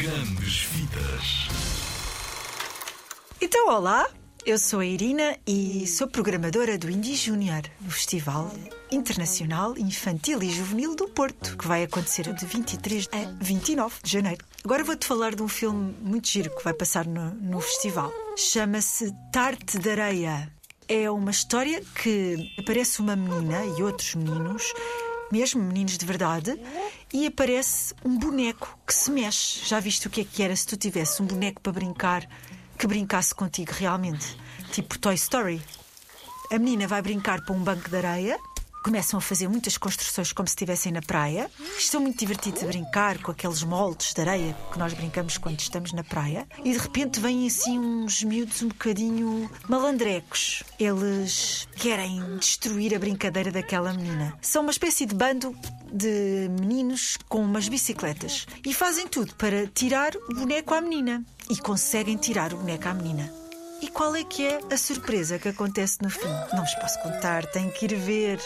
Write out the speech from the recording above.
Grandes Vidas. Então, olá, eu sou a Irina e sou programadora do Indie Júnior, o Festival Internacional Infantil e Juvenil do Porto, que vai acontecer de 23 a 29 de janeiro. Agora vou-te falar de um filme muito giro que vai passar no, no festival. Chama-se Tarte de Areia. É uma história que aparece uma menina e outros meninos mesmo meninos de verdade, e aparece um boneco que se mexe. Já viste o que é que era se tu tivesse um boneco para brincar que brincasse contigo realmente? Tipo Toy Story. A menina vai brincar para um banco de areia. Começam a fazer muitas construções como se estivessem na praia. Estão muito divertidos a brincar com aqueles moldes de areia que nós brincamos quando estamos na praia. E de repente vêm assim uns miúdos um bocadinho malandrecos. Eles querem destruir a brincadeira daquela menina. São uma espécie de bando de meninos com umas bicicletas e fazem tudo para tirar o boneco à menina. E conseguem tirar o boneco à menina. E qual é que é a surpresa que acontece no fim? Não vos posso contar, têm que ir ver.